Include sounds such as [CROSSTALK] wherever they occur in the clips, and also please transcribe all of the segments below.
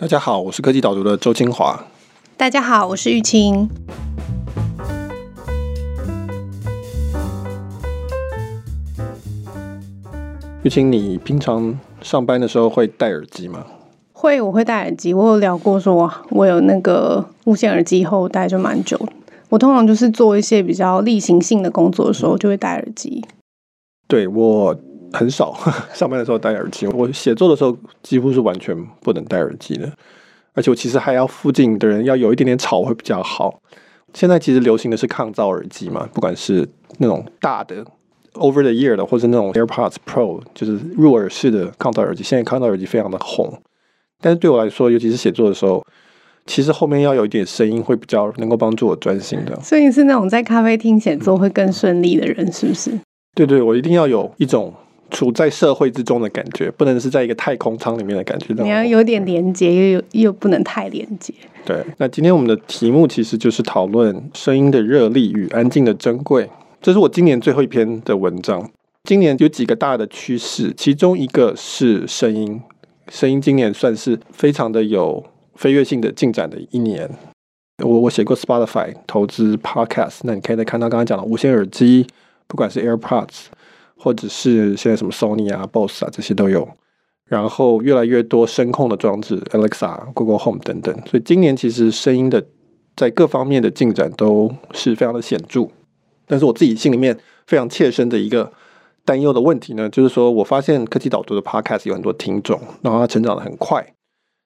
大家好，我是科技导读的周清华。大家好，我是玉清。玉清，你平常上班的时候会戴耳机吗？会，我会戴耳机。我有聊过说，说我有那个无线耳机，以后戴就蛮久。我通常就是做一些比较例行性的工作的时候，就会戴耳机。对，我很少 [LAUGHS] 上班的时候戴耳机，我写作的时候几乎是完全不能戴耳机的。而且我其实还要附近的人要有一点点吵会比较好。现在其实流行的是抗噪耳机嘛，不管是那种大的 over the ear 的，或是那种 AirPods Pro，就是入耳式的抗噪耳机。现在抗噪耳机非常的红，但是对我来说，尤其是写作的时候，其实后面要有一点声音会比较能够帮助我专心的。所以你是那种在咖啡厅写作会更顺利的人，是不是？对对，我一定要有一种。处在社会之中的感觉，不能是在一个太空舱里面的感觉。你要有点连接，又有又不能太连接。对，那今天我们的题目其实就是讨论声音的热力与安静的珍贵。这是我今年最后一篇的文章。今年有几个大的趋势，其中一个是声音，声音今年算是非常的有飞跃性的进展的一年。我我写过 Spotify 投资 Podcast，那你可以再看到刚刚讲的无线耳机，不管是 AirPods。或者是现在什么 Sony 啊、Boss 啊这些都有，然后越来越多声控的装置，Alexa、Google Home 等等，所以今年其实声音的在各方面的进展都是非常的显著。但是我自己心里面非常切身的一个担忧的问题呢，就是说我发现科技导读的 Podcast 有很多听众，然后它成长得很快，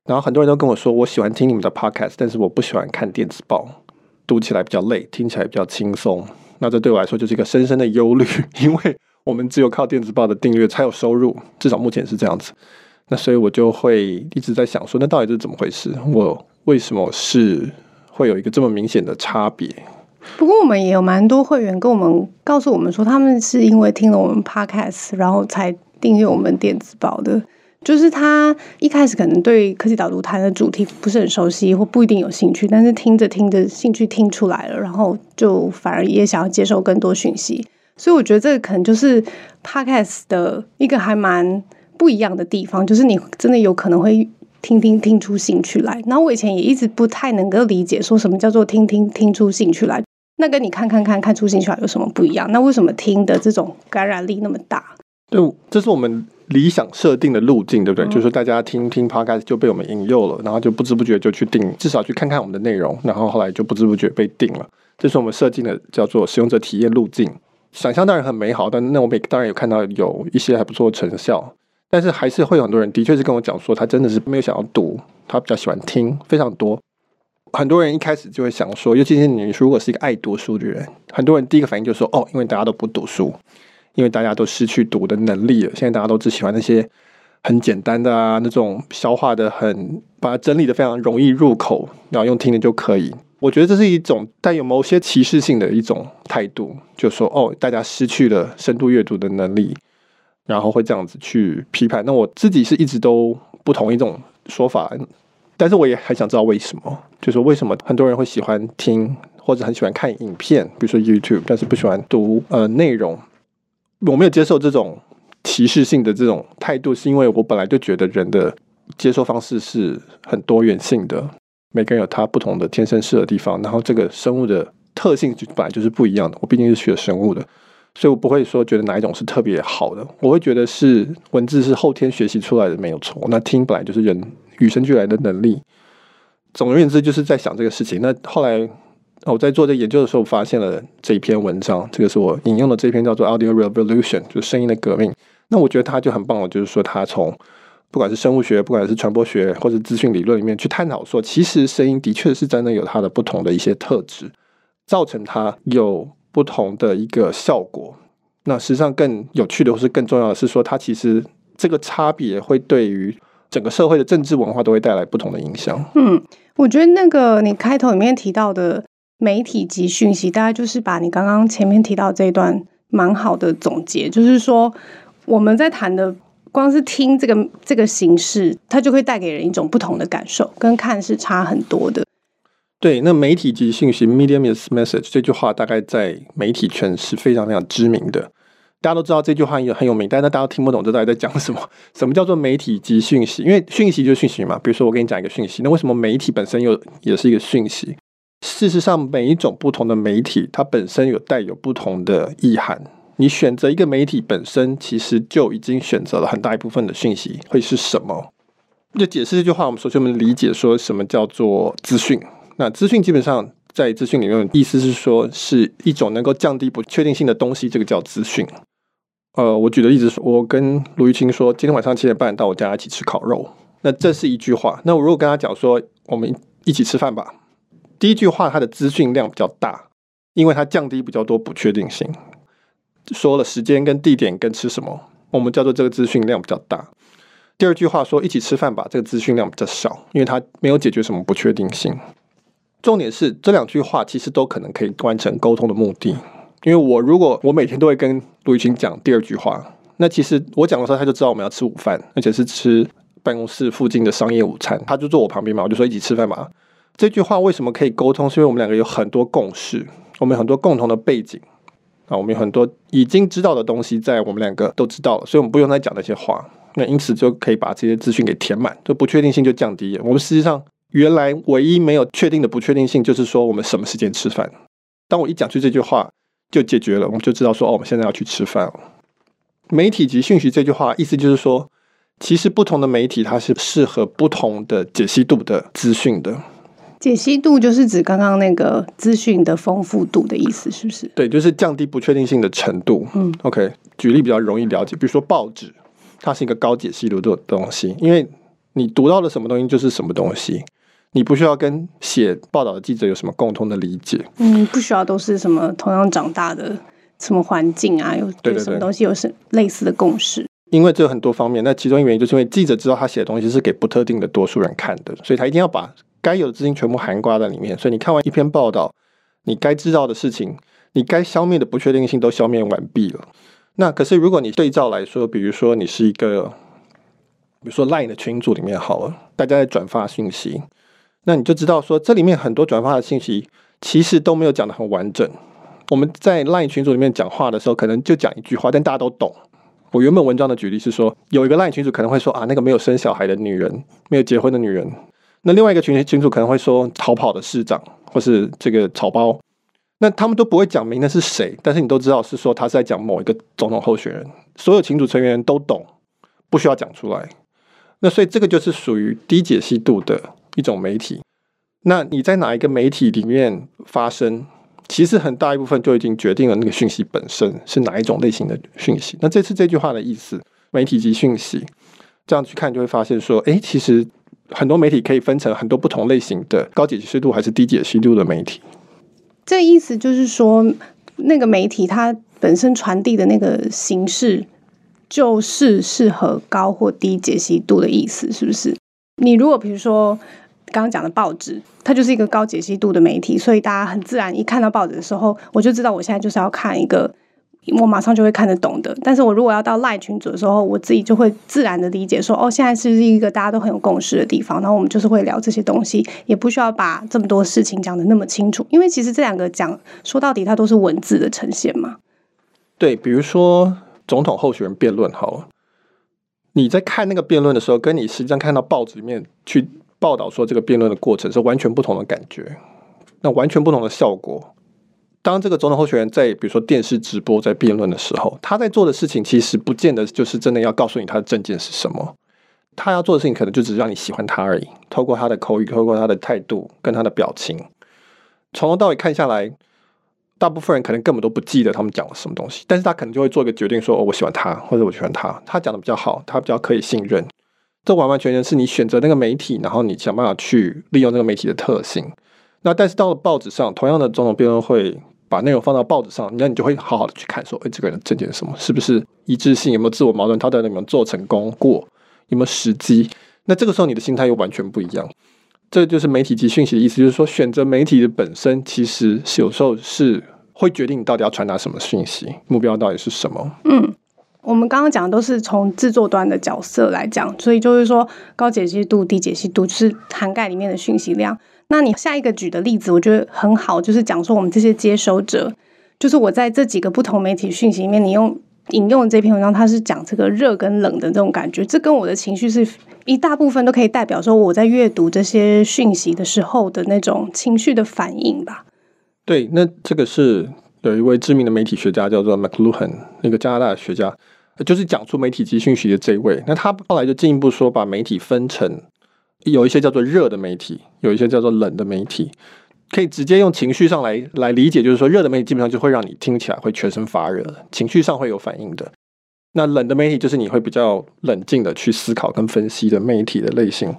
然后很多人都跟我说，我喜欢听你们的 Podcast，但是我不喜欢看电子报，读起来比较累，听起来比较轻松。那这对我来说就是一个深深的忧虑，[LAUGHS] 因为。我们只有靠电子报的订阅才有收入，至少目前是这样子。那所以我就会一直在想说，那到底是怎么回事？我为什么是会有一个这么明显的差别？不过我们也有蛮多会员跟我们告诉我们说，他们是因为听了我们 Podcast，然后才订阅我们电子报的。就是他一开始可能对科技导读谈的主题不是很熟悉，或不一定有兴趣，但是听着听着兴趣听出来了，然后就反而也想要接受更多讯息。所以我觉得这个可能就是 Podcast 的一个还蛮不一样的地方，就是你真的有可能会听听听出兴趣来。然后我以前也一直不太能够理解，说什么叫做听听听出兴趣来，那跟你看看看看出兴趣来有什么不一样？那为什么听的这种感染力那么大？对，这是我们理想设定的路径，对不对？嗯、就是说大家听听 Podcast 就被我们引诱了，然后就不知不觉就去订，至少去看看我们的内容，然后后来就不知不觉被订了。这是我们设定的叫做使用者体验路径。想象当然很美好，但那我们当然有看到有一些还不错的成效，但是还是会有很多人的确是跟我讲说，他真的是没有想要读，他比较喜欢听，非常多。很多人一开始就会想说，尤其是你如果是一个爱读书的人，很多人第一个反应就是说，哦，因为大家都不读书，因为大家都失去读的能力了，现在大家都只喜欢那些很简单的啊，那种消化的很，把它整理的非常容易入口，然后用听的就可以。我觉得这是一种带有某些歧视性的一种态度，就说哦，大家失去了深度阅读的能力，然后会这样子去批判。那我自己是一直都不同意这种说法，但是我也很想知道为什么，就是为什么很多人会喜欢听或者很喜欢看影片，比如说 YouTube，但是不喜欢读呃内容。我没有接受这种歧视性的这种态度，是因为我本来就觉得人的接受方式是很多元性的。每个人有他不同的天生适合的地方，然后这个生物的特性就本来就是不一样的。我毕竟是学生物的，所以我不会说觉得哪一种是特别好的。我会觉得是文字是后天学习出来的没有错，那听本来就是人与生俱来的能力。总而言之，就是在想这个事情。那后来我在做这研究的时候，发现了这一篇文章，这个是我引用的这篇叫做《Audio Revolution》，就声音的革命。那我觉得它就很棒了，就是说它从不管是生物学，不管是传播学，或者资讯理论里面去探讨说，其实声音的确是真的有它的不同的一些特质，造成它有不同的一个效果。那实际上更有趣的，或是更重要的是说，它其实这个差别会对于整个社会的政治文化都会带来不同的影响。嗯，我觉得那个你开头里面提到的媒体及讯息，大概就是把你刚刚前面提到这一段蛮好的总结，就是说我们在谈的。光是听这个这个形式，它就会带给人一种不同的感受，跟看是差很多的。对，那媒体及讯息 （medium is message） 这句话，大概在媒体圈是非常非常知名的。大家都知道这句话也很有名，但是大家都听不懂这到底在讲什么？[LAUGHS] 什么叫做媒体及讯息？因为讯息就是讯息嘛。比如说我给你讲一个讯息，那为什么媒体本身又也是一个讯息？事实上，每一种不同的媒体，它本身有带有不同的意涵。你选择一个媒体本身，其实就已经选择了很大一部分的讯息会是什么。就解释这句话，我们首先我们理解说什么叫做资讯。那资讯基本上在资讯里面，意思是说是一种能够降低不确定性的东西，这个叫资讯。呃，我举的例子是，我跟卢玉清说，今天晚上七点半到我家一起吃烤肉。那这是一句话。那我如果跟他讲说，我们一起吃饭吧，第一句话它的资讯量比较大，因为它降低比较多不确定性。说了时间跟地点跟吃什么，我们叫做这个资讯量比较大。第二句话说一起吃饭吧，这个资讯量比较少，因为它没有解决什么不确定性。重点是这两句话其实都可能可以完成沟通的目的。因为我如果我每天都会跟卢雨晴讲第二句话，那其实我讲的时候他就知道我们要吃午饭，而且是吃办公室附近的商业午餐，他就坐我旁边嘛，我就说一起吃饭嘛。这句话为什么可以沟通？是因为我们两个有很多共识，我们有很多共同的背景啊，我们有很多已经知道的东西在我们两个都知道了，所以我们不用再讲那些话，那因此就可以把这些资讯给填满，就不确定性就降低了。我们实际上原来唯一没有确定的不确定性就是说我们什么时间吃饭。当我一讲出这句话。就解决了，我们就知道说哦，我们现在要去吃饭了。媒体及讯息这句话意思就是说，其实不同的媒体它是适合不同的解析度的资讯的。解析度就是指刚刚那个资讯的丰富度的意思，是不是？对，就是降低不确定性的程度。嗯，OK，举例比较容易了解，比如说报纸，它是一个高解析度的东西，因为你读到了什么东西就是什么东西。你不需要跟写报道的记者有什么共通的理解，嗯，不需要都是什么同样长大的什么环境啊，有对什么东西有是类似的共识。因为这有很多方面，那其中一个原因就是因为记者知道他写的东西是给不特定的多数人看的，所以他一定要把该有的资讯全部涵盖在里面。所以你看完一篇报道，你该知道的事情，你该消灭的不确定性都消灭完毕了。那可是如果你对照来说，比如说你是一个，比如说 Line 的群组里面好了，大家在转发信息。那你就知道说，这里面很多转发的信息其实都没有讲得很完整。我们在 LINE 群组里面讲话的时候，可能就讲一句话，但大家都懂。我原本文章的举例是说，有一个 LINE 群组可能会说啊，那个没有生小孩的女人，没有结婚的女人。那另外一个群群主可能会说逃跑的市长，或是这个草包。那他们都不会讲明那是谁，但是你都知道是说他是在讲某一个总统候选人。所有群组成员都懂，不需要讲出来。那所以这个就是属于低解析度的。一种媒体，那你在哪一个媒体里面发声，其实很大一部分就已经决定了那个讯息本身是哪一种类型的讯息。那这次这句话的意思，媒体及讯息，这样去看就会发现说，诶，其实很多媒体可以分成很多不同类型的高解析度还是低解析度的媒体。这意思就是说，那个媒体它本身传递的那个形式，就是适合高或低解析度的意思，是不是？你如果比如说。刚刚讲的报纸，它就是一个高解析度的媒体，所以大家很自然一看到报纸的时候，我就知道我现在就是要看一个我马上就会看得懂的。但是我如果要到赖群组的时候，我自己就会自然的理解说，哦，现在是一个大家都很有共识的地方，然后我们就是会聊这些东西，也不需要把这么多事情讲得那么清楚，因为其实这两个讲说到底，它都是文字的呈现嘛。对，比如说总统候选人辩论，好了，你在看那个辩论的时候，跟你实际上看到报纸里面去。报道说这个辩论的过程是完全不同的感觉，那完全不同的效果。当这个总统候选人在比如说电视直播在辩论的时候，他在做的事情其实不见得就是真的要告诉你他的政见是什么，他要做的事情可能就只是让你喜欢他而已。透过他的口语，透过他的态度跟他的表情，从头到尾看下来，大部分人可能根本都不记得他们讲了什么东西，但是他可能就会做一个决定说，说哦，我喜欢他，或者我喜欢他，他讲的比较好，他比较可以信任。这完完全全是你选择那个媒体，然后你想办法去利用那个媒体的特性。那但是到了报纸上，同样的总统辩论会把内容放到报纸上，那你就会好好的去看，说，哎，这个人的政见是什么？是不是一致性？有没有自我矛盾？他到底有没有做成功过？有没有时机？那这个时候你的心态又完全不一样。这就是媒体及讯息的意思，就是说选择媒体的本身，其实是有时候是会决定你到底要传达什么讯息，目标到底是什么。嗯。我们刚刚讲的都是从制作端的角色来讲，所以就是说高解析度、低解析度就是涵盖里面的讯息量。那你下一个举的例子，我觉得很好，就是讲说我们这些接收者，就是我在这几个不同媒体讯息里面，你用引用这篇文章，它是讲这个热跟冷的这种感觉，这跟我的情绪是一大部分都可以代表说我在阅读这些讯息的时候的那种情绪的反应吧。对，那这个是有一位知名的媒体学家叫做 McLuhan，那个加拿大的学家，就是讲出媒体及讯息的这一位。那他后来就进一步说，把媒体分成有一些叫做热的媒体，有一些叫做冷的媒体。可以直接用情绪上来来理解，就是说，热的媒体基本上就会让你听起来会全身发热，情绪上会有反应的。那冷的媒体就是你会比较冷静的去思考跟分析的媒体的类型。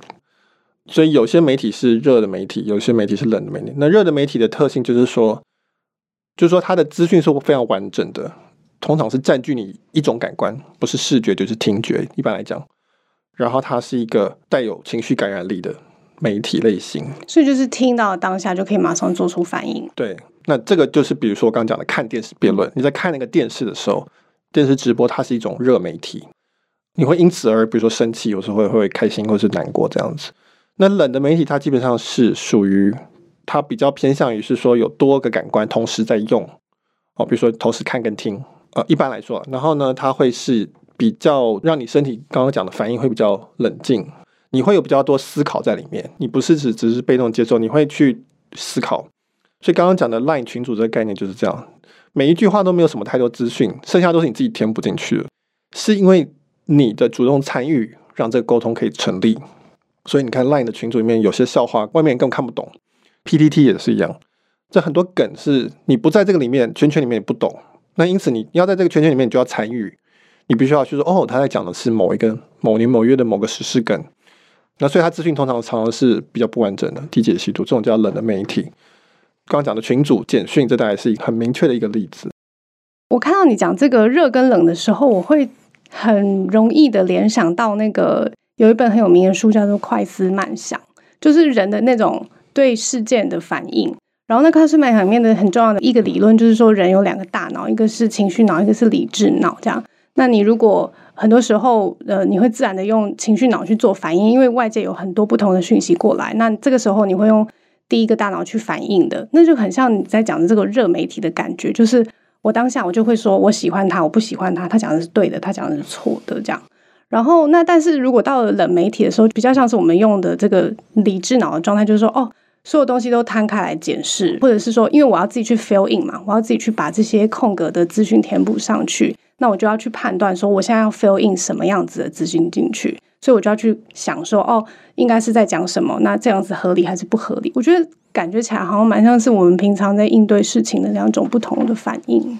所以有些媒体是热的媒体，有些媒体是冷的媒体。那热的媒体的特性就是说，就是说它的资讯是非常完整的，通常是占据你一种感官，不是视觉就是听觉，一般来讲。然后它是一个带有情绪感染力的。媒体类型，所以就是听到当下就可以马上做出反应。对，那这个就是比如说我刚刚讲的看电视辩论，你在看那个电视的时候，电视直播它是一种热媒体，你会因此而比如说生气，有时候会会开心或是难过这样子。那冷的媒体它基本上是属于它比较偏向于是说有多个感官同时在用哦，比如说同时看跟听，呃，一般来说，然后呢，它会是比较让你身体刚刚讲的反应会比较冷静。你会有比较多思考在里面，你不是只只是被动接受，你会去思考。所以刚刚讲的 LINE 群组这个概念就是这样，每一句话都没有什么太多资讯，剩下都是你自己填补进去的，是因为你的主动参与让这个沟通可以成立。所以你看 LINE 的群组里面有些笑话，外面更看不懂 PPT 也是一样，这很多梗是你不在这个里面圈圈里面也不懂，那因此你要在这个圈圈里面，你就要参与，你必须要去说哦，他在讲的是某一个某年某月的某个时事梗。那所以，他资讯通常常常是比较不完整的、低解析度，这种叫冷的媒体。刚刚讲的群组简讯，这大概是一个很明确的一个例子。我看到你讲这个热跟冷的时候，我会很容易的联想到那个有一本很有名的书，叫做《快思慢想》，就是人的那种对事件的反应。然后，那快思慢想里面的很重要的一个理论，就是说人有两个大脑，一个是情绪脑，一个是理智脑。这样，那你如果很多时候，呃，你会自然的用情绪脑去做反应，因为外界有很多不同的讯息过来。那这个时候，你会用第一个大脑去反应的，那就很像你在讲的这个热媒体的感觉，就是我当下我就会说我喜欢他，我不喜欢他，他讲的是对的，他讲的是错的，这样。然后，那但是如果到了冷媒体的时候，比较像是我们用的这个理智脑的状态，就是说，哦，所有东西都摊开来检视，或者是说，因为我要自己去 fill in 嘛，我要自己去把这些空格的资讯填补上去。那我就要去判断说，我现在要 fill in 什么样子的资讯进去，所以我就要去想说，哦，应该是在讲什么？那这样子合理还是不合理？我觉得感觉起来好像蛮像是我们平常在应对事情的两种不同的反应。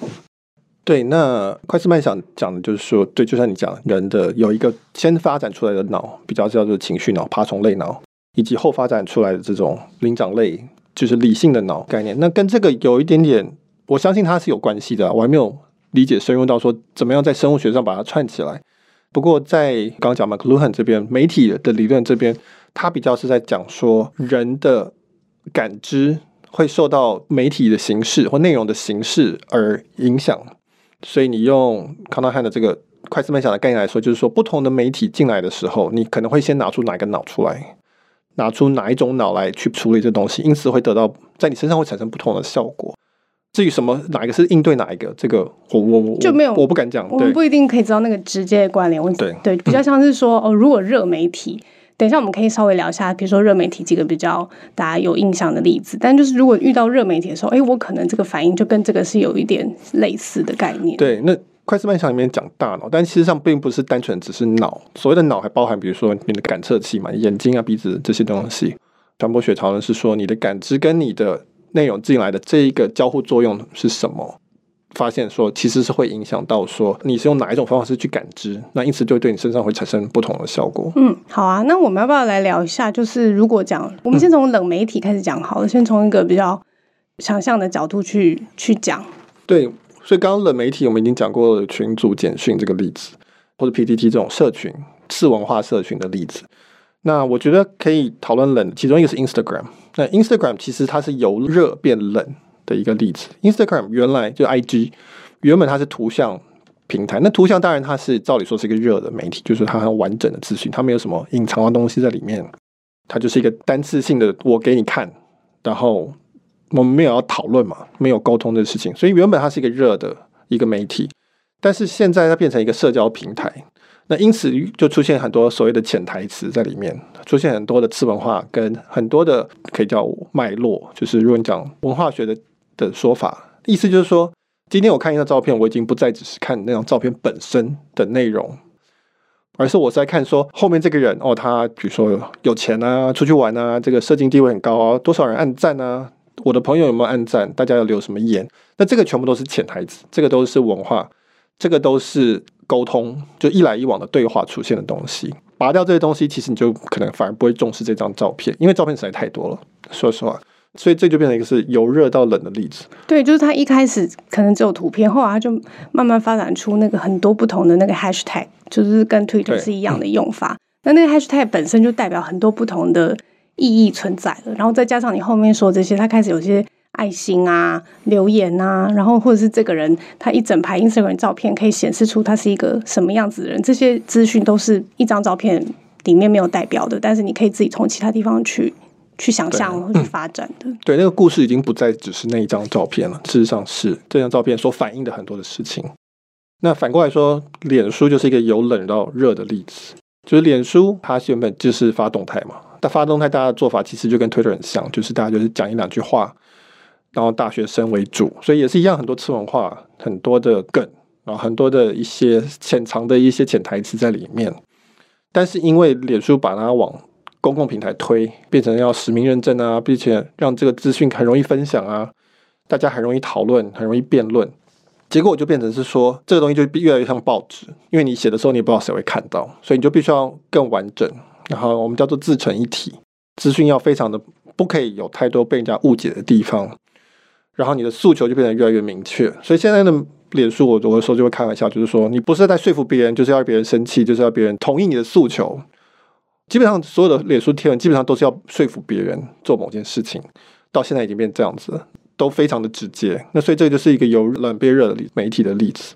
对，那快思慢想讲的就是说，对，就像你讲，人的有一个先发展出来的脑，比较叫做情绪脑、爬虫类脑，以及后发展出来的这种灵长类，就是理性的脑概念。那跟这个有一点点，我相信它是有关系的，我还没有。理解深入到说，怎么样在生物学上把它串起来。不过在刚刚讲 McLuhan 这边媒体的理论这边，他比较是在讲说人的感知会受到媒体的形式或内容的形式而影响。所以你用康纳汉的这个快思慢想的概念来说，就是说不同的媒体进来的时候，你可能会先拿出哪个脑出来，拿出哪一种脑来去处理这东西，因此会得到在你身上会产生不同的效果。至于什么哪一个是应对哪一个，这个我我我就没有，我不敢讲。我们不一定可以知道那个直接的关联。对对，比较像是说哦，如果热媒体，等一下我们可以稍微聊一下，比如说热媒体几个比较大家有印象的例子。但就是如果遇到热媒体的时候，哎，我可能这个反应就跟这个是有一点类似的概念。对，那快思慢想里面讲大脑，但其实上并不是单纯只是脑，所谓的脑还包含比如说你的感测器嘛，眼睛啊、鼻子这些东西。传播学讨论是说你的感知跟你的。内容进来的这一个交互作用是什么？发现说其实是会影响到说你是用哪一种方式去感知，那因此就对你身上会产生不同的效果。嗯，好啊，那我们要不要来聊一下？就是如果讲，我们先从冷媒体开始讲好了，嗯、先从一个比较想象的角度去去讲。对，所以刚刚冷媒体我们已经讲过了群组简讯这个例子，或者 PPT 这种社群次文化社群的例子。那我觉得可以讨论冷，其中一个是 Instagram。那 Instagram 其实它是由热变冷的一个例子。Instagram 原来就 IG，原本它是图像平台。那图像当然它是照理说是一个热的媒体，就是它很完整的资讯，它没有什么隐藏的东西在里面。它就是一个单次性的，我给你看，然后我们没有要讨论嘛，没有沟通的事情。所以原本它是一个热的一个媒体。但是现在它变成一个社交平台，那因此就出现很多所谓的潜台词在里面，出现很多的次文化跟很多的可以叫脉络，就是如果你讲文化学的的说法，意思就是说，今天我看一张照片，我已经不再只是看那张照片本身的内容，而是我在看说后面这个人哦，他比如说有钱啊，出去玩啊，这个社经地位很高啊，多少人按赞啊，我的朋友有没有按赞，大家要留什么言，那这个全部都是潜台词，这个都是文化。这个都是沟通，就一来一往的对话出现的东西。拔掉这些东西，其实你就可能反而不会重视这张照片，因为照片实在太多了。说实话，所以这就变成一个是由热到冷的例子。对，就是他一开始可能只有图片，后来他就慢慢发展出那个很多不同的那个 hashtag，就是跟 Twitter 是一样的用法。那那个 hashtag 本身就代表很多不同的意义存在了，然后再加上你后面说这些，他开始有些。爱心啊，留言啊，然后或者是这个人他一整排 Instagram 照片可以显示出他是一个什么样子的人，这些资讯都是一张照片里面没有代表的，但是你可以自己从其他地方去去想象或去发展的。对，那个故事已经不再只是那一张照片了，事实上是这张照片所反映的很多的事情。那反过来说，脸书就是一个由冷到热的例子，就是脸书它原本就是发动态嘛，但发动态大家的做法其实就跟 Twitter 很像，就是大家就是讲一两句话。然后大学生为主，所以也是一样，很多次文化，很多的梗，然后很多的一些潜藏的一些潜台词在里面。但是因为脸书把它往公共平台推，变成要实名认证啊，并且让这个资讯很容易分享啊，大家很容易讨论，很容易辩论，结果我就变成是说，这个东西就越来越像报纸，因为你写的时候你也不知道谁会看到，所以你就必须要更完整，然后我们叫做自成一体，资讯要非常的不可以有太多被人家误解的地方。然后你的诉求就变得越来越明确，所以现在的脸书，我我的时候就会开玩笑，就是说你不是在说服别人，就是要别人生气，就是要别人同意你的诉求。基本上所有的脸书贴文基本上都是要说服别人做某件事情，到现在已经变这样子了，都非常的直接。那所以这就是一个由冷变热的媒体的例子。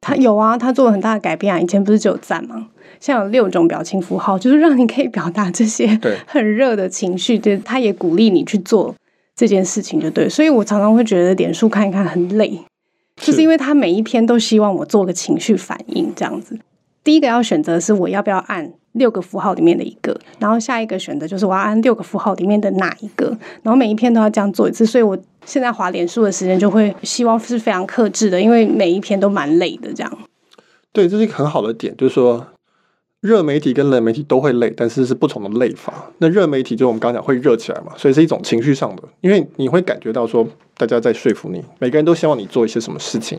他有啊，他做了很大的改变啊，以前不是只有赞吗？现在有六种表情符号，就是让你可以表达这些很热的情绪。对，他也鼓励你去做。这件事情就对，所以我常常会觉得脸书看一看很累，就是因为他每一篇都希望我做个情绪反应这样子。第一个要选择是我要不要按六个符号里面的一个，然后下一个选择就是我要按六个符号里面的哪一个，然后每一篇都要这样做一次。所以我现在划脸书的时间就会希望是非常克制的，因为每一篇都蛮累的这样。对，这是一个很好的点，就是说。热媒体跟冷媒体都会累，但是是不同的累法。那热媒体就我们刚刚讲会热起来嘛，所以是一种情绪上的，因为你会感觉到说大家在说服你，每个人都希望你做一些什么事情，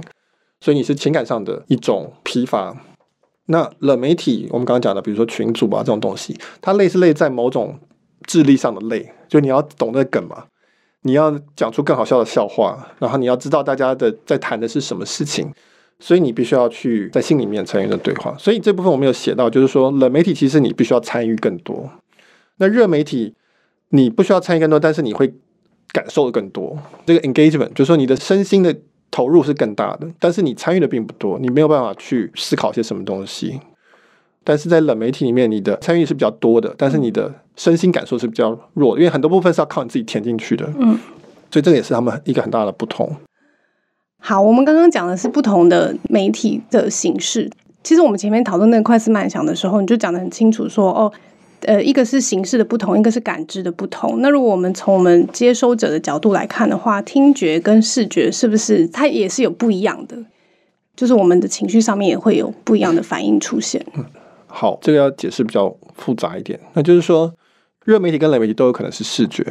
所以你是情感上的一种疲乏。那冷媒体我们刚刚讲的，比如说群组啊这种东西，它累是累在某种智力上的累，就你要懂那个梗嘛，你要讲出更好笑的笑话，然后你要知道大家的在谈的是什么事情。所以你必须要去在心里面参与的对话，所以这部分我没有写到，就是说冷媒体其实你必须要参与更多，那热媒体你不需要参与更多，但是你会感受的更多。这个 engagement 就是说你的身心的投入是更大的，但是你参与的并不多，你没有办法去思考些什么东西。但是在冷媒体里面，你的参与是比较多的，但是你的身心感受是比较弱，因为很多部分是要靠你自己填进去的。嗯，所以这个也是他们一个很大的不同。好，我们刚刚讲的是不同的媒体的形式。其实我们前面讨论那个快思慢想的时候，你就讲得很清楚说，说哦，呃，一个是形式的不同，一个是感知的不同。那如果我们从我们接收者的角度来看的话，听觉跟视觉是不是它也是有不一样的？就是我们的情绪上面也会有不一样的反应出现。嗯，好，这个要解释比较复杂一点，那就是说，热媒体跟冷媒体都有可能是视觉。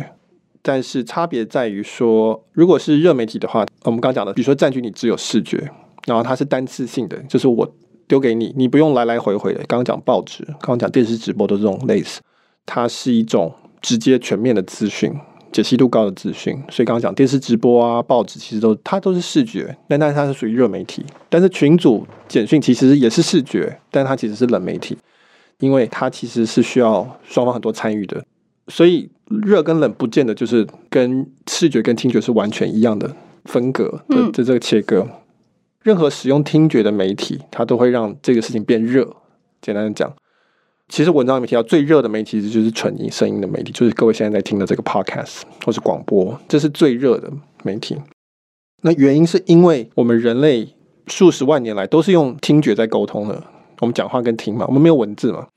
但是差别在于说，如果是热媒体的话，我们刚讲的，比如说占据你只有视觉，然后它是单次性的，就是我丢给你，你不用来来回回的。刚刚讲报纸，刚刚讲电视直播都是这种类似，它是一种直接全面的资讯，解析度高的资讯。所以刚刚讲电视直播啊，报纸其实都它都是视觉，但但是它是属于热媒体。但是群组简讯其实也是视觉，但它其实是冷媒体，因为它其实是需要双方很多参与的。所以热跟冷不见得就是跟视觉跟听觉是完全一样的分隔的，的这个切割。任何使用听觉的媒体，它都会让这个事情变热。简单的讲，其实文章里面提到最热的媒体就是纯音声音的媒体，就是各位现在在听的这个 podcast 或是广播，这是最热的媒体。那原因是因为我们人类数十万年来都是用听觉在沟通的。我们讲话跟听嘛，我们没有文字嘛，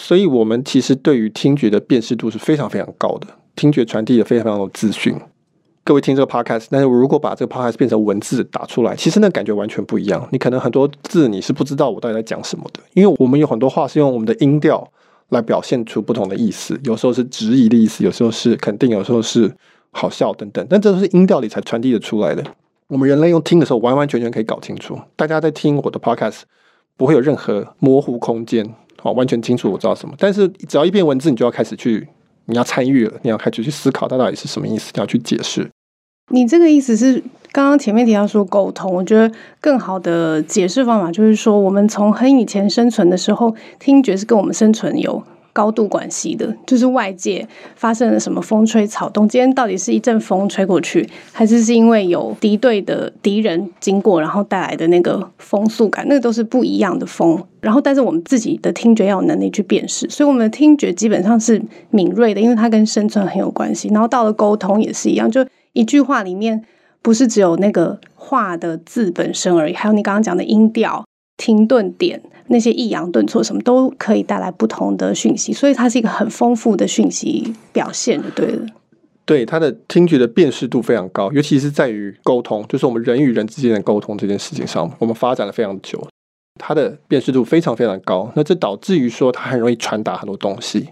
所以我们其实对于听觉的辨识度是非常非常高的。听觉传递了非常非常多资讯。各位听这个 podcast，但是我如果把这个 podcast 变成文字打出来，其实那感觉完全不一样。你可能很多字你是不知道我到底在讲什么的，因为我们有很多话是用我们的音调来表现出不同的意思，有时候是质疑的意思，有时候是肯定，有时候是好笑等等。但这都是音调里才传递得出来的。我们人类用听的时候，完完全全可以搞清楚。大家在听我的 podcast。不会有任何模糊空间，好，完全清楚我知道什么。但是只要一篇文字，你就要开始去，你要参与了，你要开始去思考它到底是什么意思，你要去解释。你这个意思是刚刚前面提到说沟通，我觉得更好的解释方法就是说，我们从很以前生存的时候，听觉是跟我们生存有。高度关系的，就是外界发生了什么风吹草动。今天到底是一阵风吹过去，还是是因为有敌对的敌人经过，然后带来的那个风速感，那个都是不一样的风。然后，但是我们自己的听觉要有能力去辨识，所以我们的听觉基本上是敏锐的，因为它跟生存很有关系。然后到了沟通也是一样，就一句话里面不是只有那个话的字本身而已，还有你刚刚讲的音调、停顿点。那些抑扬顿挫什么都可以带来不同的讯息，所以它是一个很丰富的讯息表现，就对了。对，它的听觉的辨识度非常高，尤其是在于沟通，就是我们人与人之间的沟通这件事情上，我们发展了非常久，它的辨识度非常非常高。那这导致于说，它很容易传达很多东西，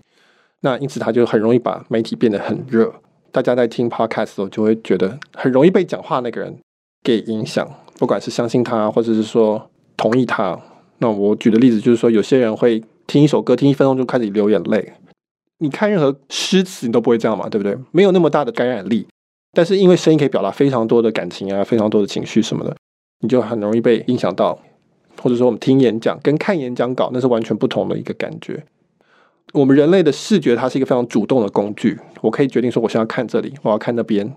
那因此它就很容易把媒体变得很热。大家在听 podcast 的时候，就会觉得很容易被讲话那个人给影响，不管是相信他，或者是说同意他。那我举的例子就是说，有些人会听一首歌，听一分钟就开始流眼泪。你看任何诗词，你都不会这样嘛，对不对？没有那么大的感染力。但是因为声音可以表达非常多的感情啊，非常多的情绪什么的，你就很容易被影响到。或者说，我们听演讲跟看演讲稿，那是完全不同的一个感觉。我们人类的视觉，它是一个非常主动的工具。我可以决定说，我现在看这里，我要看那边。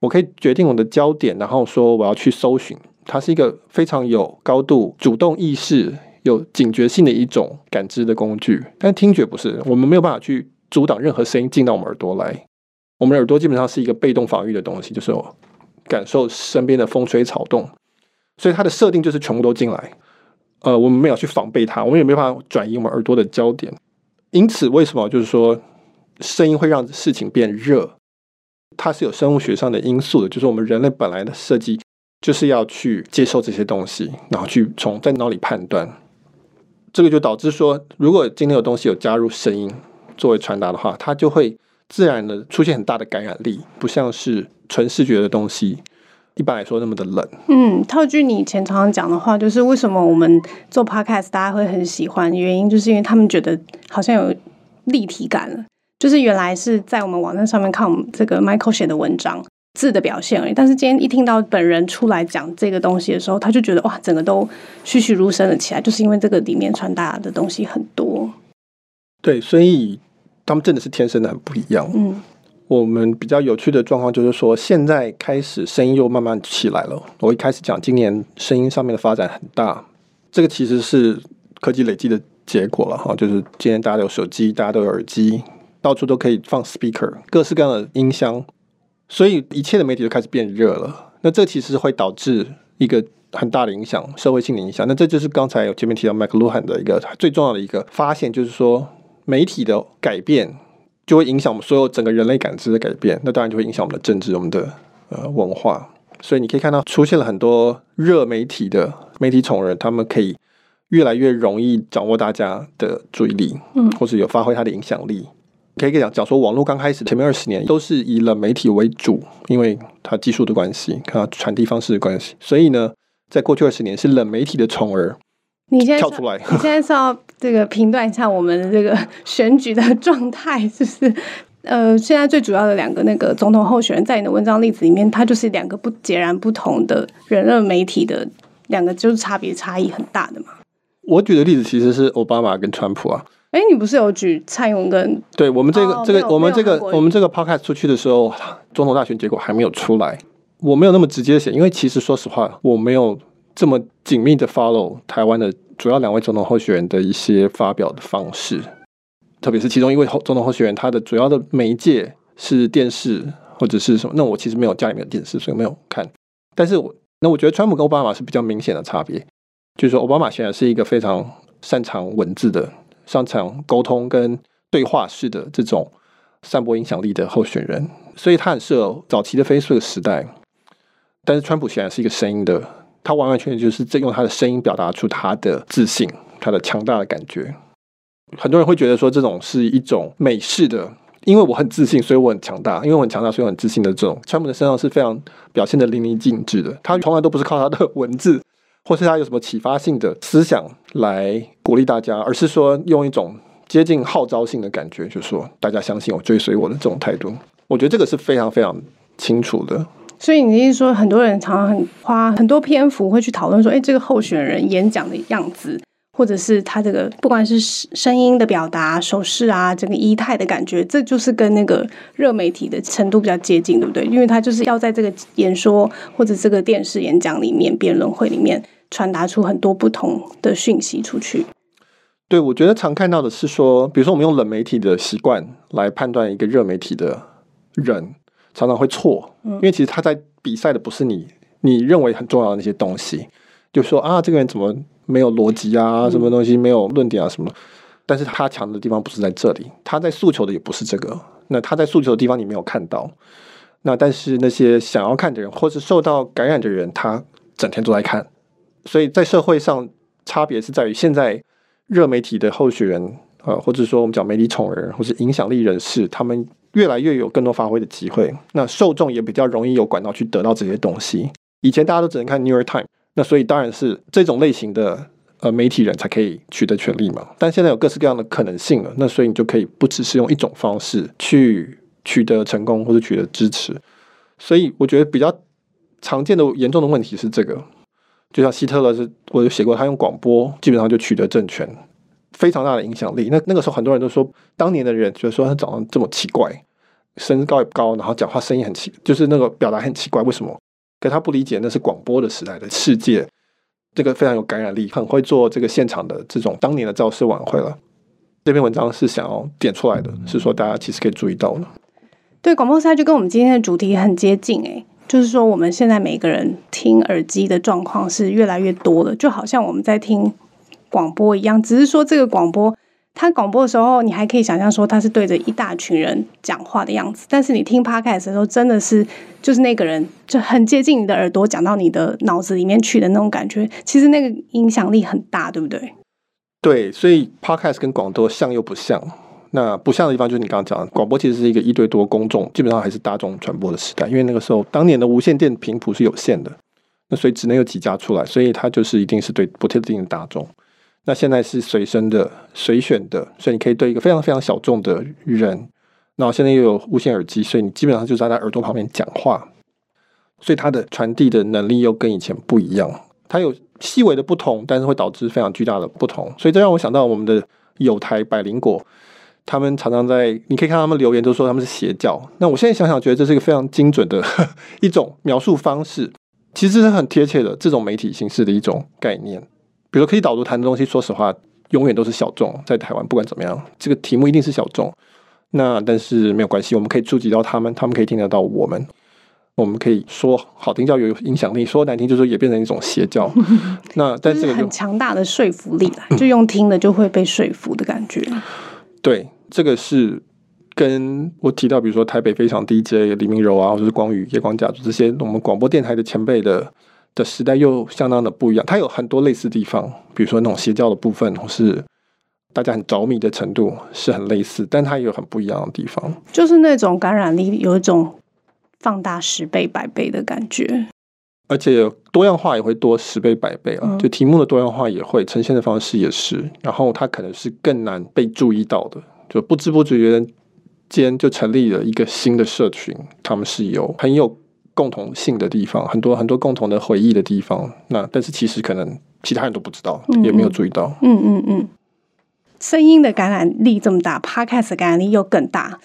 我可以决定我的焦点，然后说我要去搜寻。它是一个非常有高度主动意识、有警觉性的一种感知的工具，但听觉不是，我们没有办法去阻挡任何声音进到我们耳朵来。我们耳朵基本上是一个被动防御的东西，就是感受身边的风吹草动，所以它的设定就是全部都进来。呃，我们没有去防备它，我们也没办法转移我们耳朵的焦点。因此，为什么就是说声音会让事情变热？它是有生物学上的因素的，就是我们人类本来的设计。就是要去接受这些东西，然后去从在脑里判断，这个就导致说，如果今天有东西有加入声音作为传达的话，它就会自然的出现很大的感染力，不像是纯视觉的东西，一般来说那么的冷。嗯，套句你以前常常讲的话，就是为什么我们做 podcast 大家会很喜欢，原因就是因为他们觉得好像有立体感了，就是原来是在我们网站上面看我们这个 Michael 写的文章。字的表现而已，但是今天一听到本人出来讲这个东西的时候，他就觉得哇，整个都栩栩如生了起来，就是因为这个里面传达的东西很多。对，所以他们真的是天生的很不一样。嗯，我们比较有趣的状况就是说，现在开始声音又慢慢起来了。我一开始讲今年声音上面的发展很大，这个其实是科技累积的结果了哈。就是今天大家都有手机，大家都有耳机，到处都可以放 speaker，各式各样的音箱。所以一切的媒体都开始变热了，那这其实会导致一个很大的影响，社会性的影响。那这就是刚才有前面提到 McLuhan 的一个最重要的一个发现，就是说媒体的改变就会影响我们所有整个人类感知的改变，那当然就会影响我们的政治、我们的呃文化。所以你可以看到出现了很多热媒体的媒体宠人，他们可以越来越容易掌握大家的注意力，嗯，或者有发挥它的影响力。可以讲讲说，网络刚开始前面二十年都是以冷媒体为主，因为它技术的关系，看它传递方式的关系，所以呢，在过去二十年是冷媒体的宠儿。你现在跳出来，你现在是要这个评断一下我们的这个选举的状态，是不是？[LAUGHS] 呃，现在最主要的两个那个总统候选人，在你的文章例子里面，它就是两个不截然不同的人热媒体的两个，就是差别差异很大的嘛。我举的例子其实是奥巴马跟川普啊。哎，你不是有举蔡英文跟？对我们这个、哦、这个我们这个我们这个 podcast 出去的时候，总统大选结果还没有出来。我没有那么直接写，因为其实说实话，我没有这么紧密的 follow 台湾的主要两位总统候选人的一些发表的方式，特别是其中一位总统候选人，他的主要的媒介是电视或者是什么。那我其实没有家里面的电视，所以没有看。但是我那我觉得川普跟奥巴马是比较明显的差别，就是说奥巴马显然是一个非常擅长文字的、擅长沟通跟对话式的这种散播影响力的候选人，所以他很适合早期的 Facebook 时代。但是川普显然是一个声音的，他完完全全就是在用他的声音表达出他的自信、他的强大的感觉。很多人会觉得说这种是一种美式的，因为我很自信，所以我很强大；因为我很强大，所以我很自信的这种。川普的身上是非常表现得淋漓尽致的。他从来都不是靠他的文字，或是他有什么启发性的思想来鼓励大家，而是说用一种接近号召性的感觉，就是说大家相信我、追随我的这种态度。我觉得这个是非常非常清楚的。所以你是说，很多人常常很花很多篇幅会去讨论说，哎，这个候选人演讲的样子，或者是他这个不管是声音的表达、手势啊，整个仪态的感觉，这就是跟那个热媒体的程度比较接近，对不对？因为他就是要在这个演说或者这个电视演讲里面、辩论会里面传达出很多不同的讯息出去。对，我觉得常看到的是说，比如说我们用冷媒体的习惯来判断一个热媒体的人。常常会错，因为其实他在比赛的不是你你认为很重要的那些东西，就说啊，这个人怎么没有逻辑啊，什么东西没有论点啊什么，但是他强的地方不是在这里，他在诉求的也不是这个，那他在诉求的地方你没有看到，那但是那些想要看的人或是受到感染的人，他整天都在看，所以在社会上差别是在于现在热媒体的候选人，呃，或者说我们讲媒体宠儿或是影响力人士，他们。越来越有更多发挥的机会，那受众也比较容易有管道去得到这些东西。以前大家都只能看《New York Times》，那所以当然是这种类型的呃媒体人才可以取得权利嘛。但现在有各式各样的可能性了，那所以你就可以不只是用一种方式去取得成功或者取得支持。所以我觉得比较常见的严重的问题是这个，就像希特勒是，我有写过，他用广播基本上就取得政权。非常大的影响力。那那个时候，很多人都说，当年的人觉得说他长得这么奇怪，身高也不高，然后讲话声音很奇，就是那个表达很奇怪。为什么？可他不理解，那是广播的时代的世界，这个非常有感染力，很会做这个现场的这种当年的造势晚会了。这篇文章是想要点出来的，是说大家其实可以注意到的。对，广播赛就跟我们今天的主题很接近，诶，就是说我们现在每个人听耳机的状况是越来越多了，就好像我们在听。广播一样，只是说这个广播，他广播的时候，你还可以想象说他是对着一大群人讲话的样子。但是你听 Podcast 的时候，真的是就是那个人就很接近你的耳朵，讲到你的脑子里面去的那种感觉。其实那个影响力很大，对不对？对，所以 Podcast 跟广播像又不像。那不像的地方就是你刚刚讲的，广播其实是一个一对多公众，基本上还是大众传播的时代。因为那个时候，当年的无线电频谱是有限的，那所以只能有几家出来，所以它就是一定是对不特定的大众。那现在是随身的、随选的，所以你可以对一个非常非常小众的人。然后现在又有无线耳机，所以你基本上就在他耳朵旁边讲话，所以它的传递的能力又跟以前不一样。它有细微的不同，但是会导致非常巨大的不同。所以这让我想到我们的友台百灵果，他们常常在，你可以看他们留言，都说他们是邪教。那我现在想想，觉得这是一个非常精准的 [LAUGHS] 一种描述方式，其实是很贴切的这种媒体形式的一种概念。比如说，科技导读谈的东西，说实话，永远都是小众。在台湾，不管怎么样，这个题目一定是小众。那但是没有关系，我们可以触及到他们，他们可以听得到我们。我们可以说好听叫有影响力，说难听就是也变成一种邪教。那但这个很强大的说服力啦，就用听的就会被说服的感觉。对，这个是跟我提到，比如说台北非常 DJ 李明柔啊，或者是光宇夜光家族这些我们广播电台的前辈的。的时代又相当的不一样，它有很多类似的地方，比如说那种邪教的部分，或是大家很着迷的程度是很类似，但它也有很不一样的地方，就是那种感染力有一种放大十倍、百倍的感觉，而且多样化也会多十倍、百倍啊，就题目的多样化也会呈现的方式也是，然后它可能是更难被注意到的，就不知不觉间就成立了一个新的社群，他们是有很有。共同性的地方，很多很多共同的回忆的地方。那但是其实可能其他人都不知道，也没有注意到。嗯嗯嗯。声音的感染力这么大，Podcast 的感染力又更大。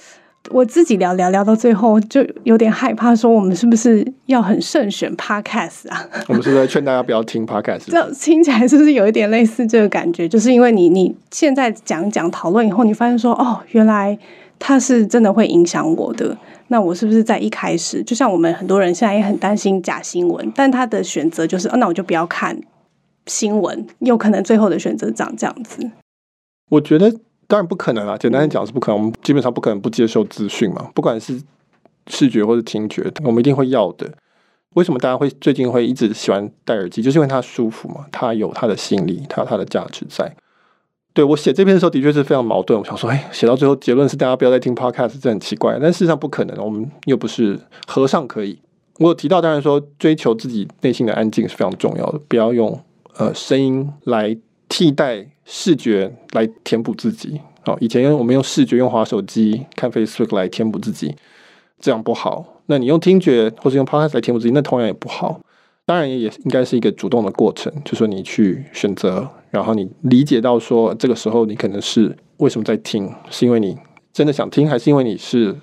我自己聊聊聊到最后，就有点害怕，说我们是不是要很慎选 Podcast 啊？[LAUGHS] 我们是不是劝大家不要听 Podcast？这听起来是不是有一点类似这个感觉？就是因为你你现在讲讲讨论以后，你发现说哦，原来。它是真的会影响我的。那我是不是在一开始，就像我们很多人现在也很担心假新闻，但他的选择就是，哦，那我就不要看新闻，有可能最后的选择长这样子。我觉得当然不可能啦，简单讲是不可能，我们基本上不可能不接受资讯嘛，不管是视觉或者听觉，我们一定会要的。为什么大家会最近会一直喜欢戴耳机？就是因为它舒服嘛，它有它的吸引力，它有它的价值在。对，我写这篇的时候，的确是非常矛盾。我想说，哎，写到最后结论是大家不要再听 podcast，这很奇怪。但事实上不可能，我们又不是和尚可以。我有提到，当然说追求自己内心的安静是非常重要的，不要用呃声音来替代视觉来填补自己。好，以前我们用视觉用滑手机看 Facebook 来填补自己，这样不好。那你用听觉或是用 podcast 来填补自己，那同样也不好。当然也也应该是一个主动的过程，就是说你去选择，然后你理解到说这个时候你可能是为什么在听，是因为你真的想听，还是因为你是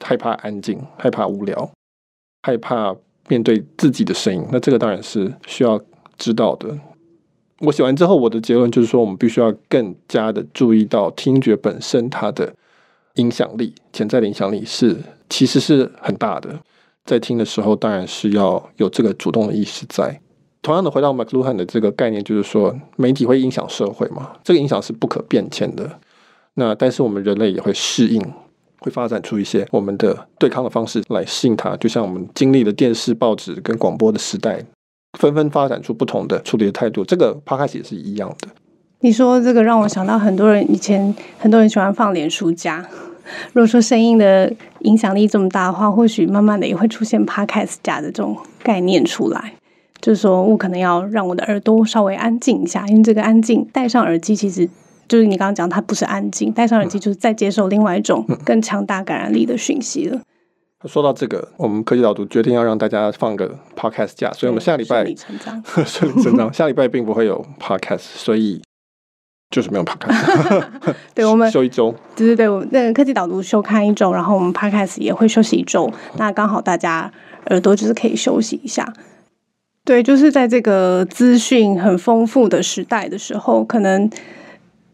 害怕安静、害怕无聊、害怕面对自己的声音？那这个当然是需要知道的。我写完之后，我的结论就是说，我们必须要更加的注意到听觉本身它的影响力，潜在的影响力是其实是很大的。在听的时候，当然是要有这个主动的意识在。同样的，回到 McLuhan 的这个概念，就是说媒体会影响社会嘛，这个影响是不可变迁的。那但是我们人类也会适应，会发展出一些我们的对抗的方式来适应它。就像我们经历了电视、报纸跟广播的时代，纷纷发展出不同的处理的态度。这个 Podcast 也是一样的。你说这个让我想到很多人以前 [LAUGHS] 很多人喜欢放脸书架。[LAUGHS] 如果说声音的影响力这么大的话，或许慢慢的也会出现 Podcast 架的这种概念出来。就是说我可能要让我的耳朵稍微安静一下，因为这个安静，戴上耳机其实就是你刚刚讲，它不是安静，戴上耳机就是在接受另外一种更强大感染力的讯息了。说到这个，我们科技导读决定要让大家放个 Podcast 假，所以我们下礼拜顺理成章，[LAUGHS] 顺理成章，下礼拜并不会有 Podcast，所以。就是没有 podcast，[LAUGHS] 对，我们休一周，对对对，我那个科技导读休刊一周，然后我们 podcast 也会休息一周，那刚好大家耳朵就是可以休息一下。对，就是在这个资讯很丰富的时代的时候，可能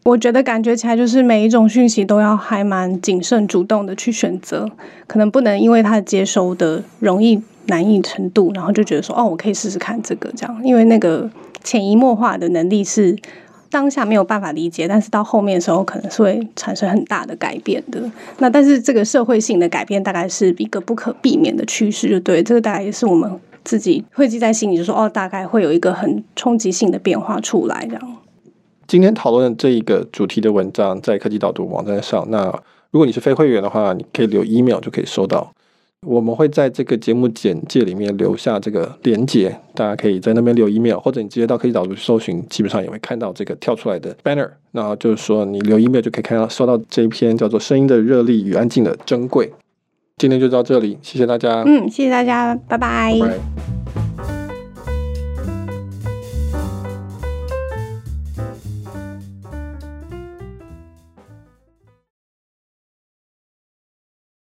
我觉得感觉起来就是每一种讯息都要还蛮谨慎、主动的去选择，可能不能因为它接收的容易难易程度，然后就觉得说哦，我可以试试看这个这样，因为那个潜移默化的能力是。当下没有办法理解，但是到后面的时候可能是会产生很大的改变的。那但是这个社会性的改变大概是一个不可避免的趋势，就对。这个大概也是我们自己会记在心里，就说哦，大概会有一个很冲击性的变化出来。这样。今天讨论这一个主题的文章在科技导读网站上。那如果你是非会员的话，你可以留 email 就可以收到。我们会在这个节目简介里面留下这个连接，大家可以在那边留 email，或者你直接到科技导读去搜寻，基本上也会看到这个跳出来的 banner。那就是说，你留 email 就可以看到收到这一篇叫做《声音的热力与安静的珍贵》。今天就到这里谢谢大家。嗯谢谢大家拜拜。